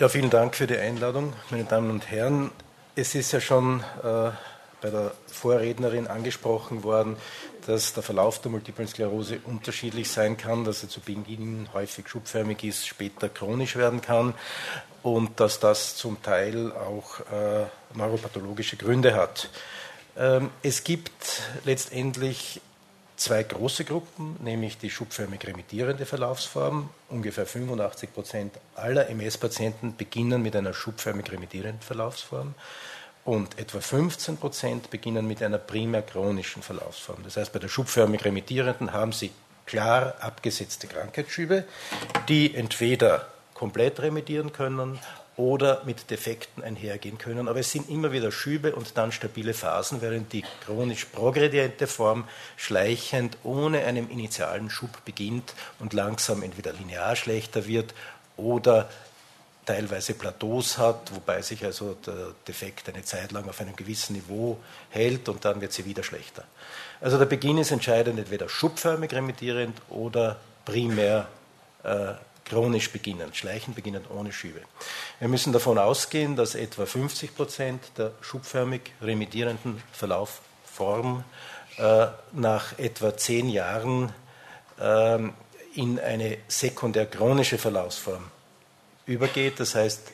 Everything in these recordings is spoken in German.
Ja, vielen Dank für die Einladung, meine Damen und Herren. Es ist ja schon äh, bei der Vorrednerin angesprochen worden, dass der Verlauf der Multiplen Sklerose unterschiedlich sein kann, dass er zu Beginn häufig schubförmig ist, später chronisch werden kann und dass das zum Teil auch äh, neuropathologische Gründe hat. Ähm, es gibt letztendlich zwei große Gruppen, nämlich die schubförmig remittierende Verlaufsform. Ungefähr 85 Prozent aller MS-Patienten beginnen mit einer schubförmig remittierenden Verlaufsform und etwa 15 Prozent beginnen mit einer primär chronischen Verlaufsform. Das heißt, bei der schubförmig remittierenden haben Sie klar abgesetzte Krankheitsschübe, die entweder komplett remittieren können oder mit Defekten einhergehen können. Aber es sind immer wieder Schübe und dann stabile Phasen, während die chronisch progrediente Form schleichend ohne einen initialen Schub beginnt und langsam entweder linear schlechter wird oder teilweise Plateaus hat, wobei sich also der Defekt eine Zeit lang auf einem gewissen Niveau hält und dann wird sie wieder schlechter. Also der Beginn ist entscheidend, entweder schubförmig remittierend oder primär äh, chronisch beginnend, schleichend beginnend ohne Schübe. Wir müssen davon ausgehen, dass etwa 50 Prozent der schubförmig remittierenden Verlaufform äh, nach etwa zehn Jahren äh, in eine sekundär chronische Verlaufsform übergeht. Das heißt,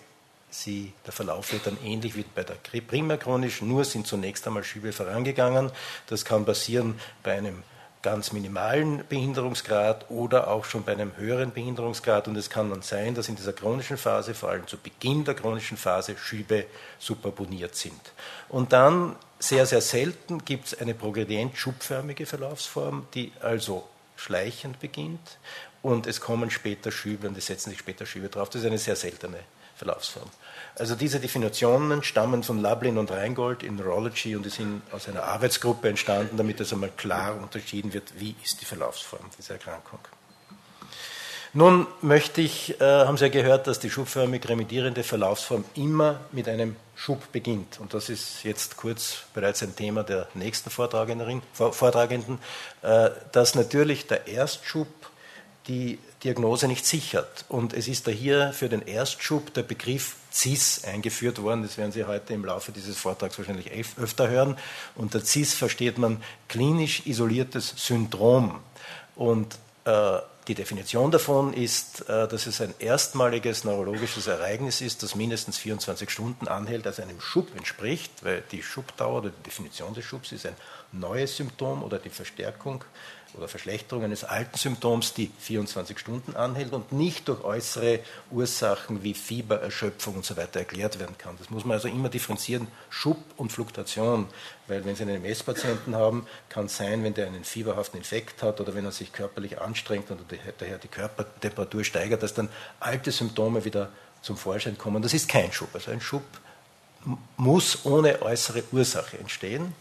sie, der Verlauf wird dann ähnlich wie bei der primär chronisch, nur sind zunächst einmal Schübe vorangegangen. Das kann passieren bei einem ganz minimalen Behinderungsgrad oder auch schon bei einem höheren Behinderungsgrad. Und es kann dann sein, dass in dieser chronischen Phase, vor allem zu Beginn der chronischen Phase, Schübe superponiert sind. Und dann, sehr, sehr selten, gibt es eine progredient-schubförmige Verlaufsform, die also schleichend beginnt und es kommen später Schübe und es setzen sich später Schübe drauf. Das ist eine sehr seltene Verlaufsform. Also diese Definitionen stammen von Lublin und Reingold in Neurology und die sind aus einer Arbeitsgruppe entstanden, damit es einmal klar unterschieden wird, wie ist die Verlaufsform dieser Erkrankung. Nun möchte ich, äh, haben Sie ja gehört, dass die schubförmig remittierende Verlaufsform immer mit einem Schub beginnt. Und das ist jetzt kurz bereits ein Thema der nächsten Vortragenden, äh, dass natürlich der Erstschub die Diagnose nicht sichert. Und es ist da hier für den Erstschub der Begriff CIS eingeführt worden. Das werden Sie heute im Laufe dieses Vortrags wahrscheinlich öfter hören. Unter CIS versteht man klinisch isoliertes Syndrom. Und äh, die Definition davon ist, äh, dass es ein erstmaliges neurologisches Ereignis ist, das mindestens 24 Stunden anhält, also einem Schub entspricht, weil die Schubdauer oder die Definition des Schubs ist ein neues Symptom oder die Verstärkung oder Verschlechterung eines alten Symptoms, die 24 Stunden anhält und nicht durch äußere Ursachen wie Fieber, Erschöpfung und so erklärt werden kann. Das muss man also immer differenzieren, Schub und Fluktuation, weil wenn Sie einen MS-Patienten haben, kann es sein, wenn der einen fieberhaften Infekt hat oder wenn er sich körperlich anstrengt und daher die Körpertemperatur steigert, dass dann alte Symptome wieder zum Vorschein kommen. Das ist kein Schub. Also ein Schub muss ohne äußere Ursache entstehen.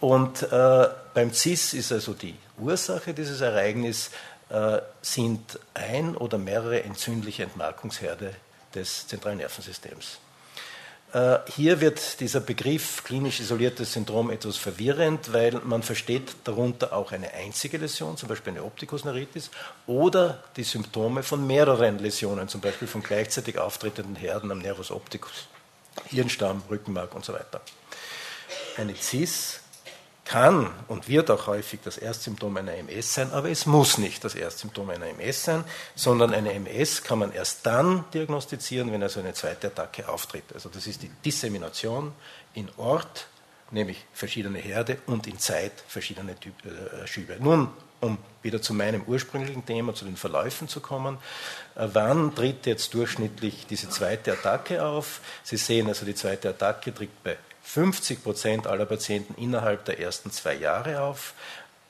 Und äh, beim CIS ist also die Ursache dieses Ereignisses äh, sind ein oder mehrere entzündliche Entmarkungsherde des zentralen Nervensystems. Äh, hier wird dieser Begriff klinisch isoliertes Syndrom etwas verwirrend, weil man versteht darunter auch eine einzige Läsion, zum Beispiel eine Optikusneuritis, oder die Symptome von mehreren Läsionen, zum Beispiel von gleichzeitig auftretenden Herden am Nervus opticus, Hirnstamm, Rückenmark und so weiter. Eine CIS kann und wird auch häufig das Erstsymptom einer MS sein, aber es muss nicht das Erstsymptom einer MS sein, sondern eine MS kann man erst dann diagnostizieren, wenn also eine zweite Attacke auftritt. Also das ist die Dissemination in Ort, nämlich verschiedene Herde und in Zeit verschiedene Typ, äh, Schübe. Nun, um wieder zu meinem ursprünglichen Thema, zu den Verläufen zu kommen. Äh, wann tritt jetzt durchschnittlich diese zweite Attacke auf? Sie sehen also, die zweite Attacke tritt bei 50 Prozent aller Patienten innerhalb der ersten zwei Jahre auf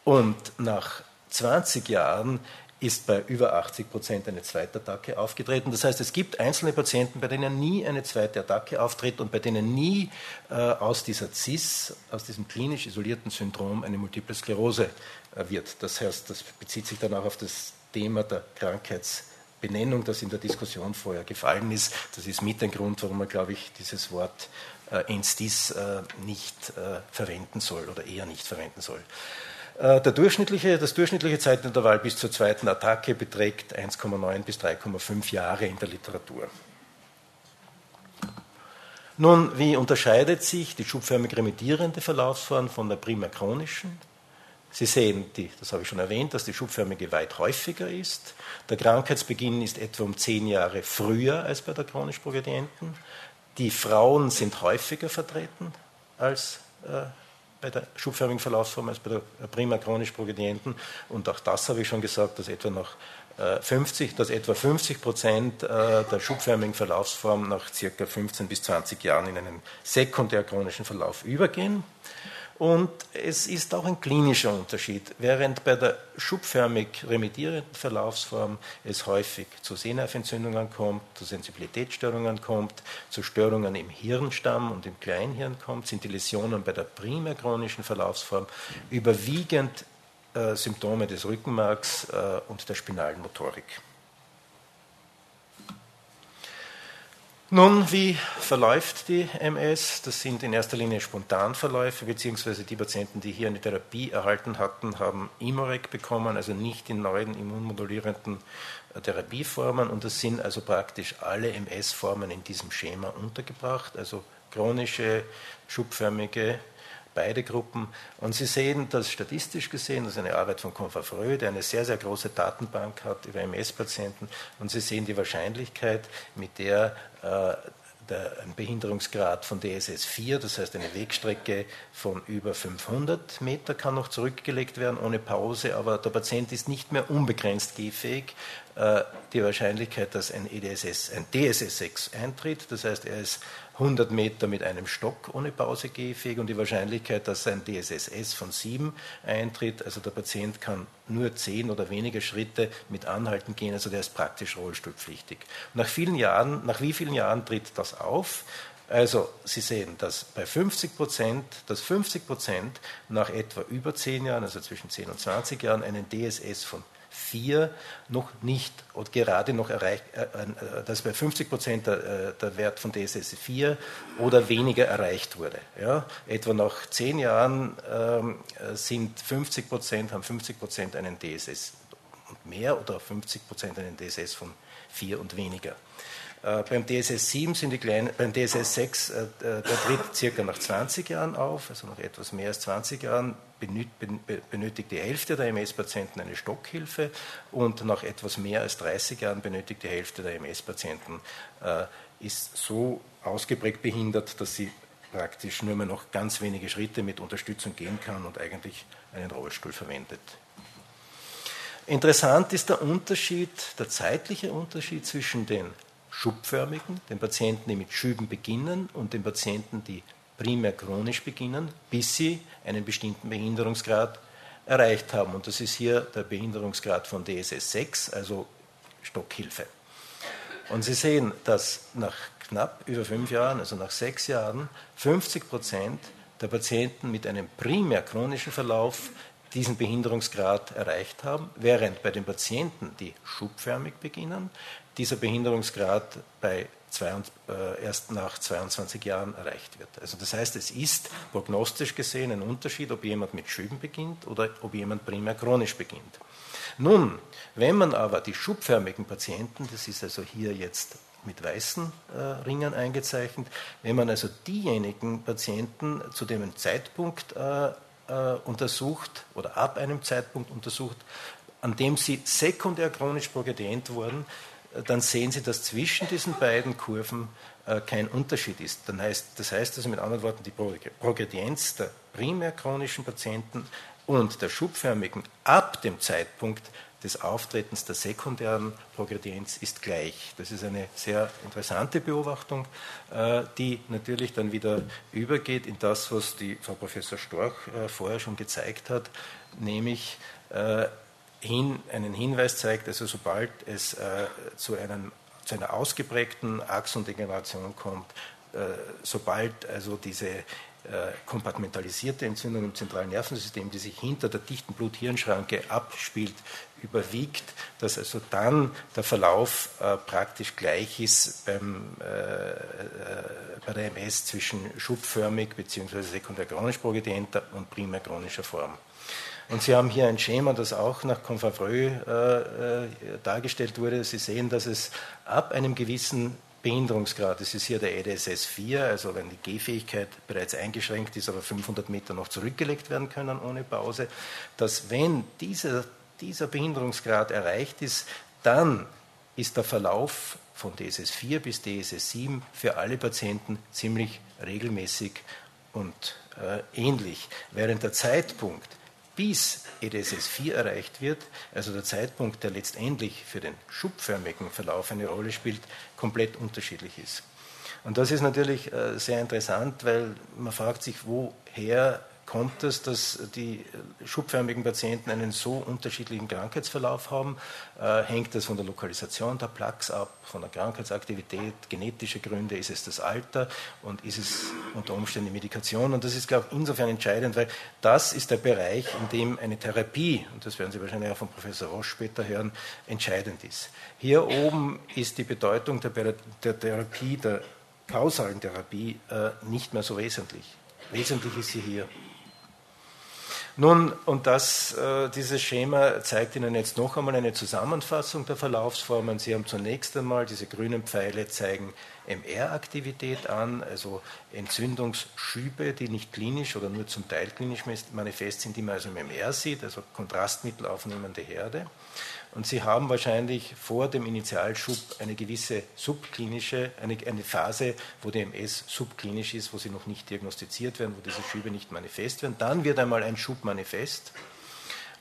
und nach 20 Jahren ist bei über 80 Prozent eine zweite Attacke aufgetreten. Das heißt, es gibt einzelne Patienten, bei denen nie eine zweite Attacke auftritt und bei denen nie äh, aus dieser CIS, aus diesem klinisch isolierten Syndrom, eine Multiple Sklerose äh, wird. Das heißt, das bezieht sich dann auch auf das Thema der Krankheitsbenennung, das in der Diskussion vorher gefallen ist. Das ist mit ein Grund, warum man, glaube ich, dieses Wort äh, Enstis äh, nicht äh, verwenden soll oder eher nicht verwenden soll. Der durchschnittliche, das durchschnittliche Zeitintervall bis zur zweiten Attacke beträgt 1,9 bis 3,5 Jahre in der Literatur. Nun, wie unterscheidet sich die schubförmig remittierende Verlaufsform von der primär chronischen? Sie sehen, die, das habe ich schon erwähnt, dass die schubförmige weit häufiger ist. Der Krankheitsbeginn ist etwa um zehn Jahre früher als bei der chronisch Progredienten. Die Frauen sind häufiger vertreten als äh, bei der schubförmigen Verlaufsform als bei der primär chronisch Progredienten. Und auch das habe ich schon gesagt, dass etwa nach 50, äh, dass etwa 50 Prozent äh, der schubförmigen Verlaufsform nach circa 15 bis 20 Jahren in einen sekundär chronischen Verlauf übergehen. Und es ist auch ein klinischer Unterschied. Während bei der schubförmig remittierenden Verlaufsform es häufig zu Sehnerventzündungen kommt, zu Sensibilitätsstörungen kommt, zu Störungen im Hirnstamm und im Kleinhirn kommt, sind die Läsionen bei der primär chronischen Verlaufsform überwiegend äh, Symptome des Rückenmarks äh, und der spinalen Motorik. Nun, wie verläuft die MS? Das sind in erster Linie Spontanverläufe, beziehungsweise die Patienten, die hier eine Therapie erhalten hatten, haben Imorec bekommen, also nicht in neuen immunmodulierenden äh, Therapieformen. Und das sind also praktisch alle MS-Formen in diesem Schema untergebracht, also chronische, schubförmige beide Gruppen. Und Sie sehen, dass statistisch gesehen, das ist eine Arbeit von Confafreux, der eine sehr, sehr große Datenbank hat über MS-Patienten. Und Sie sehen die Wahrscheinlichkeit, mit der äh, ein Behinderungsgrad von DSS 4, das heißt eine Wegstrecke von über 500 Meter kann noch zurückgelegt werden ohne Pause, aber der Patient ist nicht mehr unbegrenzt gehfähig. Äh, die Wahrscheinlichkeit, dass ein, EDSS, ein DSS 6 eintritt, das heißt er ist 100 Meter mit einem Stock ohne Pause gehfähig und die Wahrscheinlichkeit, dass ein DSSS von 7 eintritt, also der Patient kann nur 10 oder weniger Schritte mit Anhalten gehen, also der ist praktisch rollstuhlpflichtig. nach vielen Jahren, nach wie vielen Jahren tritt das auf? Also Sie sehen, dass bei 50 Prozent, dass 50 Prozent nach etwa über 10 Jahren, also zwischen 10 und 20 Jahren, einen DSS von 4 noch nicht und gerade noch erreicht, äh, äh, dass bei 50 Prozent der, äh, der, Wert von DSS 4 oder weniger erreicht wurde. Ja? Etwa nach 10 Jahren ähm, sind 50 Prozent, haben 50 Prozent einen DSS und mehr oder 50 Prozent einen DSS von 4 und weniger. Äh, beim DSS 7 sind die kleinen, beim DSS 6, äh, der tritt circa nach 20 Jahren auf, also nach etwas mehr als 20 Jahren benötigt die Hälfte der MS-Patienten eine Stockhilfe und nach etwas mehr als 30 Jahren benötigt die Hälfte der MS-Patienten äh, ist so ausgeprägt behindert, dass sie praktisch nur mehr noch ganz wenige Schritte mit Unterstützung gehen kann und eigentlich einen Rollstuhl verwendet. Interessant ist der Unterschied, der zeitliche Unterschied zwischen den schubförmigen, den Patienten, die mit Schüben beginnen, und den Patienten, die primär chronisch beginnen, bis sie einen bestimmten Behinderungsgrad erreicht haben. Und das ist hier der Behinderungsgrad von DSS 6, also Stockhilfe. Und Sie sehen, dass nach knapp über fünf Jahren, also nach sechs Jahren, 50 Prozent der Patienten mit einem primär chronischen Verlauf diesen Behinderungsgrad erreicht haben, während bei den Patienten, die schubförmig beginnen, dieser Behinderungsgrad bei zwei, äh, erst nach 22 Jahren erreicht wird. Also das heißt, es ist prognostisch gesehen ein Unterschied, ob jemand mit Schüben beginnt oder ob jemand primär chronisch beginnt. Nun, wenn man aber die schubförmigen Patienten, das ist also hier jetzt mit weißen äh, Ringen eingezeichnet, wenn man also diejenigen Patienten zu dem Zeitpunkt äh, äh, untersucht oder ab einem Zeitpunkt untersucht, an dem sie sekundär chronisch progredient wurden, dann sehen Sie, dass zwischen diesen beiden Kurven äh, kein Unterschied ist. Dann heißt, das heißt also mit anderen Worten, die Progredienz der primär chronischen Patienten und der schubförmigen ab dem Zeitpunkt des Auftretens der sekundären Progredienz ist gleich. Das ist eine sehr interessante Beobachtung, äh, die natürlich dann wieder übergeht in das, was die Frau Professor Storch äh, vorher schon gezeigt hat, nämlich hin, einen Hinweis zeigt, also sobald es äh, zu, einem, zu einer ausgeprägten Achsendegeneration kommt, äh, sobald also diese äh, kompartmentalisierte Entzündung im zentralen Nervensystem, die sich hinter der dichten Blut-Hirn-Schranke abspielt, überwiegt, dass also dann der Verlauf äh, praktisch gleich ist beim, äh, äh bei der MS zwischen schubförmig bzw. sekundär chronisch progredienter und primär chronischer Form. Und Sie haben hier ein Schema, das auch nach Confavreau äh, äh, dargestellt wurde. Sie sehen, dass es ab einem gewissen Behinderungsgrad. Das ist hier der EDSS 4, also wenn die Gehfähigkeit bereits eingeschränkt ist, aber 500 Meter noch zurückgelegt werden können ohne Pause, dass wenn dieser, dieser Behinderungsgrad erreicht ist, dann ist der Verlauf von DSS 4 bis DSS 7 für alle Patienten ziemlich regelmäßig und äh, ähnlich, während der Zeitpunkt, bis EDSS 4 erreicht wird, also der Zeitpunkt, der letztendlich für den schubförmigen Verlauf eine Rolle spielt, komplett unterschiedlich ist. Und das ist natürlich äh, sehr interessant, weil man fragt sich, woher kommt es, dass die schubförmigen Patienten einen so unterschiedlichen Krankheitsverlauf haben? Äh, hängt das von der Lokalisation der Plaques ab, von der Krankheitsaktivität, genetische Gründe? Ist es das Alter und ist es unter Umständen die Medikation? Und das ist, glaube ich, insofern entscheidend, weil das ist der Bereich, in dem eine Therapie, und das werden Sie wahrscheinlich auch von Professor Roche später hören, entscheidend ist. Hier oben ist die Bedeutung der, der Therapie, der kausalen Therapie, äh, nicht mehr so wesentlich. Wesentlich ist sie hier. Nun, und das, äh, dieses Schema zeigt Ihnen jetzt noch einmal eine Zusammenfassung der Verlaufsformen. Sie haben zunächst einmal, diese grünen Pfeile zeigen MR-Aktivität an, also Entzündungsschübe, die nicht klinisch oder nur zum Teil klinisch manifest sind, die man also im MR sieht, also Kontrastmittel aufnehmende Herde. Und Sie haben wahrscheinlich vor dem Initialschub eine gewisse subklinische, eine, eine Phase, wo die MS subklinisch ist, wo sie noch nicht diagnostiziert werden, wo diese Schübe nicht manifest werden. Dann wird einmal ein Schub manifest.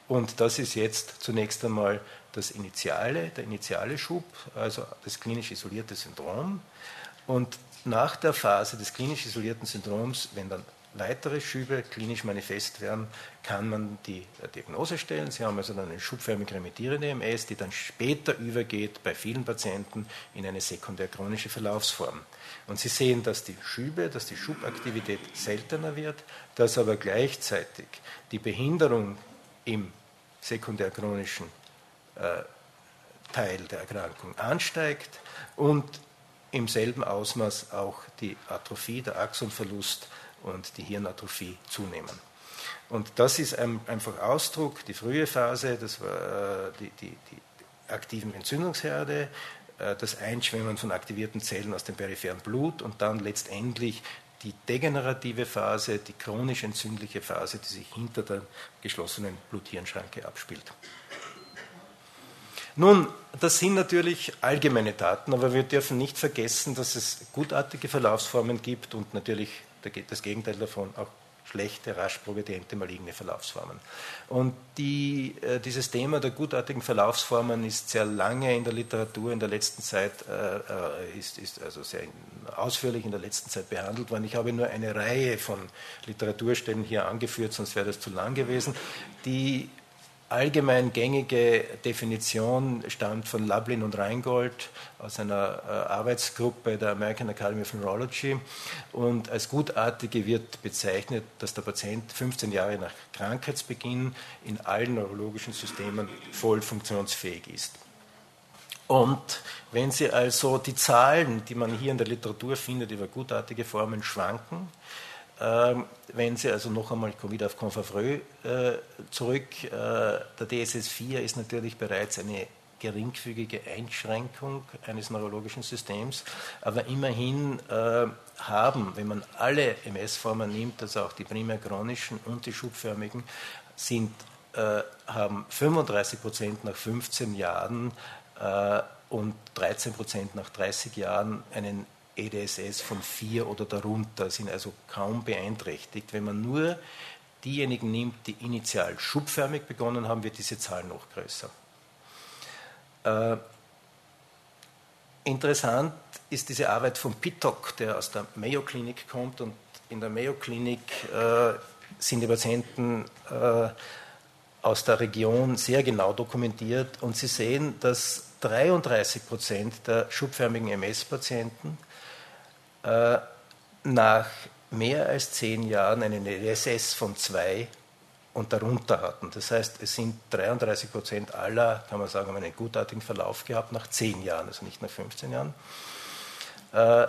Und das ist jetzt zunächst einmal das Initiale, der initiale Schub, also das klinisch isolierte Syndrom. Und nach der Phase des klinisch isolierten Syndroms, wenn dann weitere Schübe klinisch manifest werden, kann man die Diagnose stellen. Sie haben also dann eine schubförmig remittierende MS, die dann später übergeht bei vielen Patienten in eine sekundär chronische Verlaufsform. Und Sie sehen, dass die Schübe, dass die Schubaktivität seltener wird, dass aber gleichzeitig die Behinderung im sekundär chronischen äh, Teil der Erkrankung ansteigt und im selben Ausmaß auch die Atrophie, der Axonverlust und die Hirnatrophie zunehmen. Und das ist einfach Ausdruck, die frühe Phase, das war äh, die, die, die aktiven Entzündungsherde, äh, das Einschwemmen von aktivierten Zellen aus dem peripheren Blut und dann letztendlich die degenerative Phase, die chronisch entzündliche Phase, die sich hinter der geschlossenen Bluthirnschranke abspielt. Nun, das sind natürlich allgemeine Daten, aber wir dürfen nicht vergessen, dass es gutartige Verlaufsformen gibt und natürlich das Gegenteil davon, auch schlechte, rasch progrediente, maligne Verlaufsformen. Und die, äh, dieses Thema der gutartigen Verlaufsformen ist sehr lange in der Literatur in der letzten Zeit, äh, äh ist, ist also sehr ausführlich in der letzten Zeit behandelt worden. Ich habe nur eine Reihe von Literaturstellen hier angeführt, sonst wäre das zu lang gewesen, die allgemein gängige Definition stammt von Lublin und Reingold aus einer äh, Arbeitsgruppe der American Academy of Neurology. Und als gutartige wird bezeichnet, dass der Patient 15 Jahre nach Krankheitsbeginn in allen neurologischen Systemen voll funktionsfähig ist. Und wenn Sie also die Zahlen, die man hier in der Literatur findet über gutartige Formen, schwanken, wenn Sie also noch einmal, wieder auf Confavreau äh, zurück, äh, der DSS-4 ist natürlich bereits eine geringfügige Einschränkung eines neurologischen Systems, aber immerhin äh, haben, wenn man alle MS-Formen nimmt, also auch die primär chronischen und die schubförmigen, sind, haben 35 Prozent nach 15 Jahren und 13 Prozent nach 30 Jahren einen EDSS von 4 oder darunter, sind also kaum beeinträchtigt. Wenn man nur diejenigen nimmt, die initial schubförmig begonnen haben, wird diese Zahl noch größer. Äh, interessant ist diese Arbeit von Pittock, der aus der Mayo Klinik kommt und in der Mayo Klinik äh, sind die Patienten äh, aus der Region sehr genau dokumentiert und Sie sehen, dass 33 Prozent der schubförmigen MS-Patienten äh, nach mehr als zehn Jahren einen LSS von zwei und darunter hatten. Das heißt, es sind 33 Prozent aller, kann man sagen, haben einen gutartigen Verlauf gehabt nach zehn Jahren, also nicht nach 15 Jahren. Äh,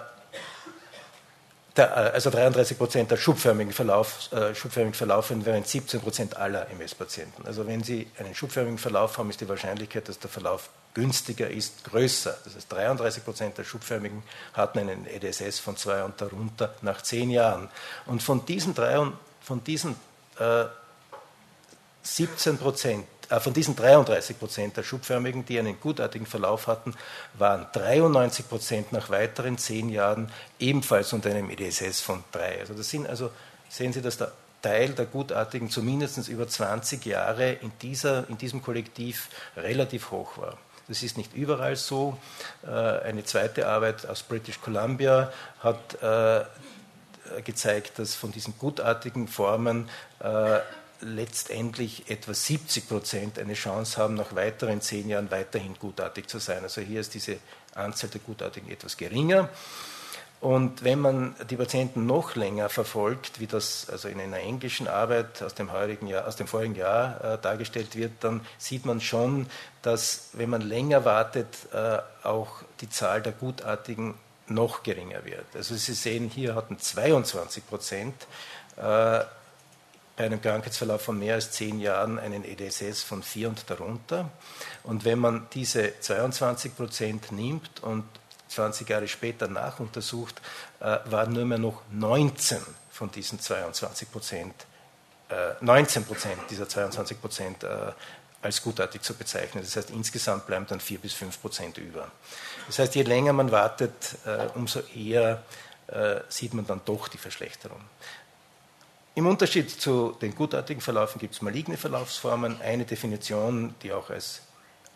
der, äh, also 33 Prozent der schubförmigen, Verlauf, äh, schubförmigen verlaufenden, während 17 Prozent aller MS-Patienten. Also wenn Sie einen schubförmigen Verlauf haben, ist die Wahrscheinlichkeit, dass der Verlauf günstiger ist, größer. Das heißt, 33 Prozent der Schubförmigen hatten einen EDSS von 2 und darunter nach 10 Jahren. Und von diesen, drei, von diesen äh, 17 Prozent von diesen 33 Prozent der Schubförmigen, die einen gutartigen Verlauf hatten, waren 93 Prozent nach weiteren zehn Jahren ebenfalls unter einem EDSS von 3. Also das sind also, sehen Sie, dass der Teil der Gutartigen zumindest über 20 Jahre in, dieser, in diesem Kollektiv relativ hoch war. Das ist nicht überall so. Äh, eine zweite Arbeit aus British Columbia hat äh, gezeigt, dass von diesen gutartigen Formen letztendlich etwa 70 Prozent eine Chance haben, nach weiteren zehn Jahren weiterhin gutartig zu sein. Also hier ist diese Anzahl der Gutartigen etwas geringer. Und wenn man die Patienten noch länger verfolgt, wie das also in einer englischen Arbeit aus dem, Jahr, aus dem vorigen Jahr äh, dargestellt wird, dann sieht man schon, dass wenn man länger wartet, äh, auch die Zahl der Gutartigen noch geringer wird. Also Sie sehen, hier hatten 22 Prozent äh, bei einem Krankheitsverlauf von mehr als zehn Jahren einen EDSS von vier und darunter. Und wenn man diese 22 Prozent nimmt und 20 Jahre später nachuntersucht, äh, waren nur mehr noch 19 von diesen 22 Prozent, äh, 19 Prozent dieser 22 Prozent äh, als gutartig zu bezeichnen. Das heißt, insgesamt bleiben dann 4 bis 5 Prozent über. Das heißt, je länger man wartet, äh, umso eher äh, sieht man dann doch die Verschlechterung. Im Unterschied zu den gutartigen Verlaufen gibt es maligne Verlaufsformen. Eine Definition, die auch als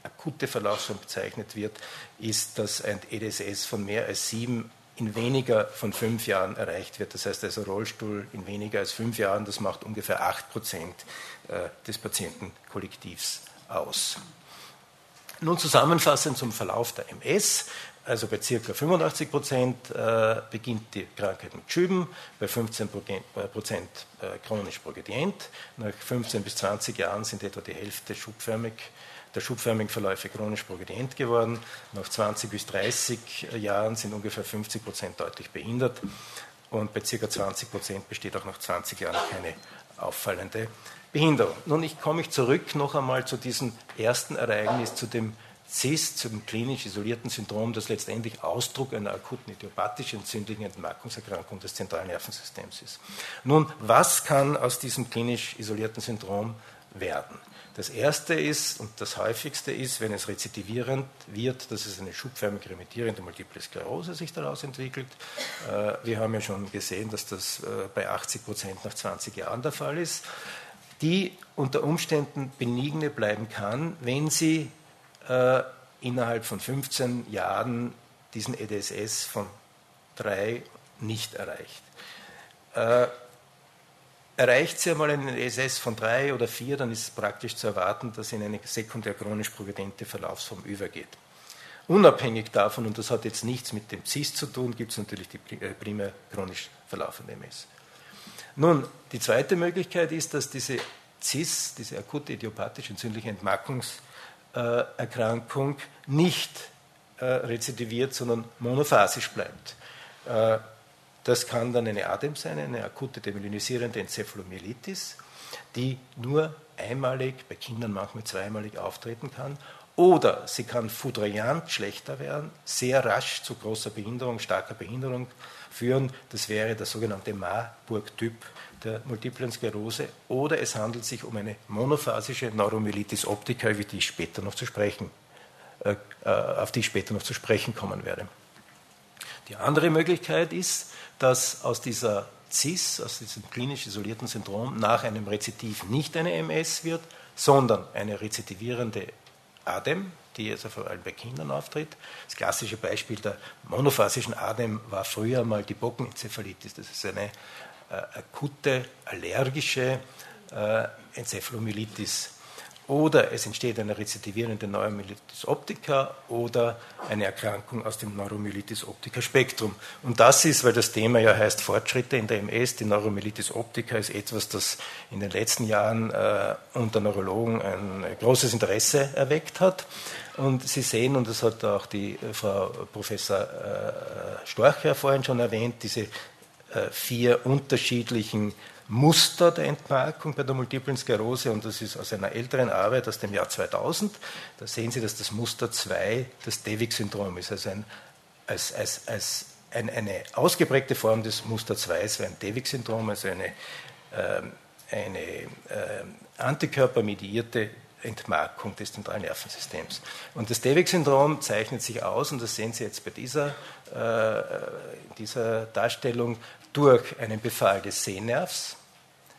akute Verlaufsform bezeichnet wird, ist, dass ein EDSS von mehr als sieben in weniger von fünf Jahren erreicht wird. Das heißt also Rollstuhl in weniger als fünf Jahren, das macht ungefähr acht Prozent äh, des Patientenkollektivs aus. Nun zusammenfassend zum Verlauf der MS. Also bei ca. 85 Prozent äh, beginnt die Krankheit mit Schüben, bei 15 Prozent äh, chronisch progredient. Nach 15 bis 20 Jahren sind etwa die Hälfte schubförmig, der schubförmigen Verläufe chronisch progredient geworden. Nach 20 bis 30 Jahren sind ungefähr 50 Prozent deutlich behindert. Und bei ca. 20 Prozent besteht auch nach 20 Jahren keine auffallende Behinderung. Nun ich komme ich zurück noch einmal zu diesem ersten Ereignis, zu dem CIS zum klinisch isolierten Syndrom, das letztendlich Ausdruck einer akuten idiopathischen entzündlichen Entmarkungserkrankung des zentralen Nervensystems ist. Nun, was kann aus diesem klinisch isolierten Syndrom werden? Das erste ist und das häufigste ist, wenn es rezidivierend wird, dass es eine schubförmig remittierende Multiple Sklerose sich daraus entwickelt. Äh, wir haben ja schon gesehen, dass das äh, bei 80 Prozent nach 20 Jahren der Fall ist, die unter Umständen benigne bleiben kann, wenn sie äh, innerhalb von 15 Jahren diesen EDSS von 3 nicht erreicht. Äh, erreicht sie einmal einen EDSS von 3 oder 4, dann ist es praktisch zu erwarten, dass sie in eine sekundär chronisch progredente Verlaufsform übergeht. Unabhängig davon, und das hat jetzt nichts mit dem CIS zu tun, gibt es natürlich die äh, primär chronisch verlaufende MS. Nun, die zweite Möglichkeit ist, dass diese CIS, diese akute idiopathische entzündliche Entmarkungs- Erkrankung nicht äh, rezidiviert, sondern monophasisch bleibt. Äh, das kann dann eine ADEM sein, eine akute demyelinisierende Enzephalomyelitis, die nur einmalig, bei Kindern manchmal zweimalig auftreten kann. Oder sie kann foudroyant schlechter werden, sehr rasch zu großer Behinderung, starker Behinderung führen. Das wäre der sogenannte Marburg-Typ der multiplen Sklerose oder es handelt sich um eine monophasische Neuromyelitis optica, über die ich später noch zu sprechen, äh, äh, auf die ich später noch zu sprechen kommen werde. Die andere Möglichkeit ist, dass aus dieser CIS, aus diesem klinisch isolierten Syndrom, nach einem Rezidiv nicht eine MS wird, sondern eine rezidivierende ADEM, die also vor allem bei Kindern auftritt. Das klassische Beispiel der monophasischen ADEM war früher mal die Bockenenzephalitis. Das ist eine akute allergische äh, Enzephalomyelitis oder es entsteht eine rezidivierende Neuromyelitis optica oder eine Erkrankung aus dem Neuromyelitis optica Spektrum. Und das ist, weil das Thema ja heißt Fortschritte in der MS, die Neuromyelitis optica ist etwas, das in den letzten Jahren äh, unter Neurologen ein großes Interesse erweckt hat. Und Sie sehen, und das hat auch die äh, Frau Professor äh, Storcher vorhin schon erwähnt, diese äh, vier unterschiedlichen Muster der Entmarkung bei der Multiplen Sklerose und das ist aus einer älteren Arbeit aus dem Jahr 2000. Da sehen Sie, dass das Muster 2 das Devig-Syndrom ist, also ein, als, als, als ein, eine ausgeprägte Form des Muster 2 ist ein Devig-Syndrom, also eine, äh, eine äh, antikörpermediierte Entmarkung des zentralen Nervensystems. Und das Devig-Syndrom zeichnet sich aus, und das sehen Sie jetzt bei dieser, äh, dieser Darstellung, durch einen Befall des Sehnervs,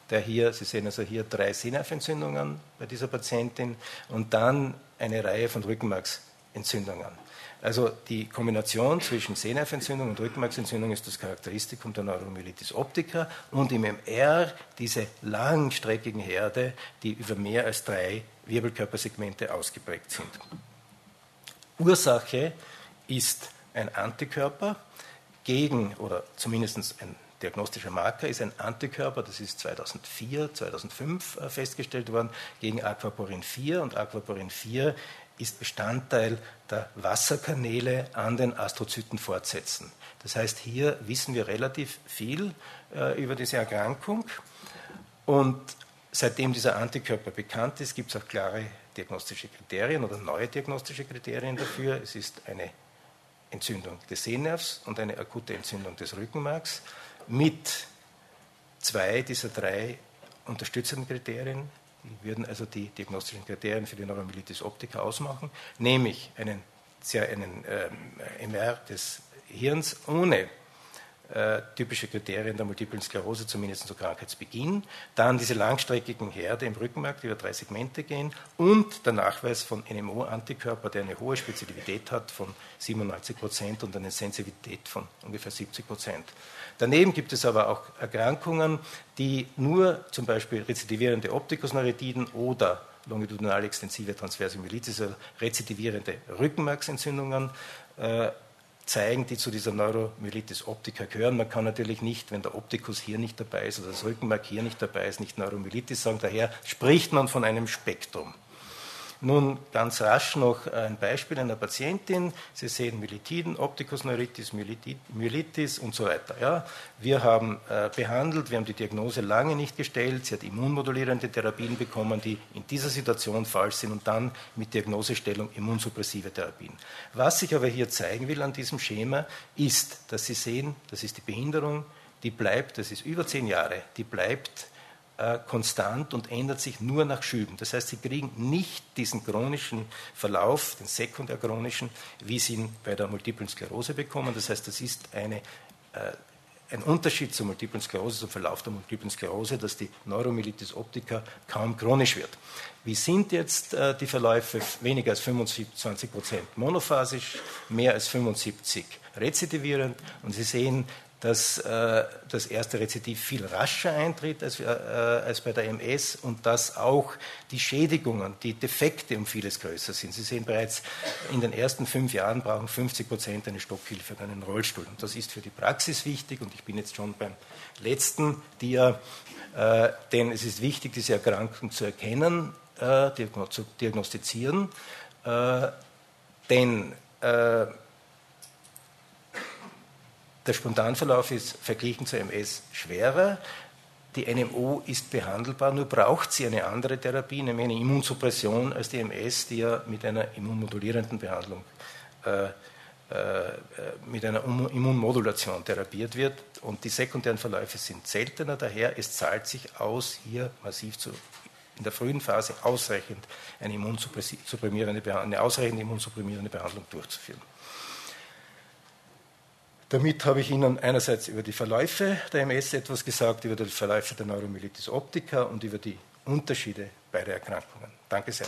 der hier, Sie sehen also hier drei Sehnerventzündungen bei dieser Patientin und dann eine Reihe von Rückenmarksentzündungen. Also die Kombination zwischen Sehnerventzündung und Rückenmarksentzündung ist das Charakteristikum der Neuromyelitis optica und im MR diese langstreckigen Herde, die über mehr als drei Wirbelkörpersegmente ausgeprägt sind. Ursache ist ein Antikörper gegen, oder zumindest ein diagnostischer Marker ist ein Antikörper, das ist 2004, 2005 äh, festgestellt worden, gegen Aquaporin 4 und Aquaporin 4 ist Bestandteil der Wasserkanäle an den Astrozytenfortsätzen. Das heißt, hier wissen wir relativ viel äh, über diese Erkrankung und seitdem dieser Antikörper bekannt ist, gibt es auch klare diagnostische Kriterien oder neue diagnostische Kriterien dafür. Es ist eine Entzündung des Sehnervs und eine akute Entzündung des Rückenmarks mit zwei dieser drei unterstützenden Kriterien, die würden also die diagnostischen Kriterien für die Neuromyelitis optica ausmachen, nämlich einen, einen ähm, MR des Hirns ohne äh, typische Kriterien der Multiplen Sklerose, zumindest zu Krankheitsbeginn. Dann diese langstreckigen Herde im Rückenmark, die über drei Segmente gehen. Und der Nachweis von NMO-Antikörper, der eine hohe Spezifität hat von 97 Prozent und eine Sensitivität von ungefähr 70 Prozent. Daneben gibt es aber auch Erkrankungen, die nur zum Beispiel rezidivierende Optikusneuritiden oder longitudinal extensive transverse also rezidivierende Rückenmarksentzündungen äh, zeigen, die zu dieser Neuromyelitis optica gehören. Man kann natürlich nicht, wenn der Optikus hier nicht dabei ist oder das Rückenmark hier nicht dabei ist, nicht Neuromyelitis sagen. Daher spricht man von einem Spektrum. Nun ganz rasch noch ein Beispiel einer Patientin. Sie sehen Myelitiden, Optikusneuritis, Myelitis und so weiter. Ja, wir haben äh, behandelt, wir haben die Diagnose lange nicht gestellt. Sie hat immunmodulierende Therapien bekommen, die in dieser Situation falsch sind und dann mit Diagnosestellung immunsuppressive Therapien. Was ich aber hier zeigen will an diesem Schema ist, dass Sie sehen, das ist die Behinderung, die bleibt, das ist über zehn Jahre, die bleibt äh, konstant und ändert sich nur nach Schüben. Das heißt, sie kriegen nicht diesen chronischen Verlauf, den sekundärchronischen, wie sie ihn bei der Multiplen Sklerose bekommen. Das heißt, das ist eine, äh, ein Unterschied zur Multiplen Sklerose, zum Verlauf der Multiplen Sklerose, dass die Neuromyelitis optica kaum chronisch wird. Wie sind jetzt äh, die Verläufe? Weniger als 25 Prozent monophasisch, mehr als 75% rezidivierend. Und Sie sehen, dass äh, das erste Rezidiv viel rascher eintritt als, äh, als, bei der MS und dass auch die Schädigungen, die Defekte um vieles größer sind. Sie sehen bereits, in den ersten fünf Jahren brauchen 50 Prozent eine Stockhilfe und einen Rollstuhl. Und das ist für die Praxis wichtig und ich bin jetzt schon beim letzten Dia, äh, denn es ist wichtig, diese Erkrankung zu erkennen, äh, zu diagnostizieren, äh, denn äh, der Spontanverlauf ist verglichen zur MS schwerer. Die NMO ist behandelbar, nur braucht sie eine andere Therapie, nämlich eine Immunsuppression als die MS, die ja mit einer immunmodulierenden Behandlung, äh, äh, mit einer Immunmodulation therapiert wird. Und die sekundären Verläufe sind seltener, daher es zahlt sich aus, hier massiv zu, in der frühen Phase ausreichend eine, immunsupprimierende, eine ausreichend immunsupprimierende Behandlung durchzuführen. Damit habe ich Ihnen einerseits über die Verläufe der MS etwas gesagt, über die Verläufe der Neuromyelitis optica und über die Unterschiede beider Erkrankungen. Danke sehr.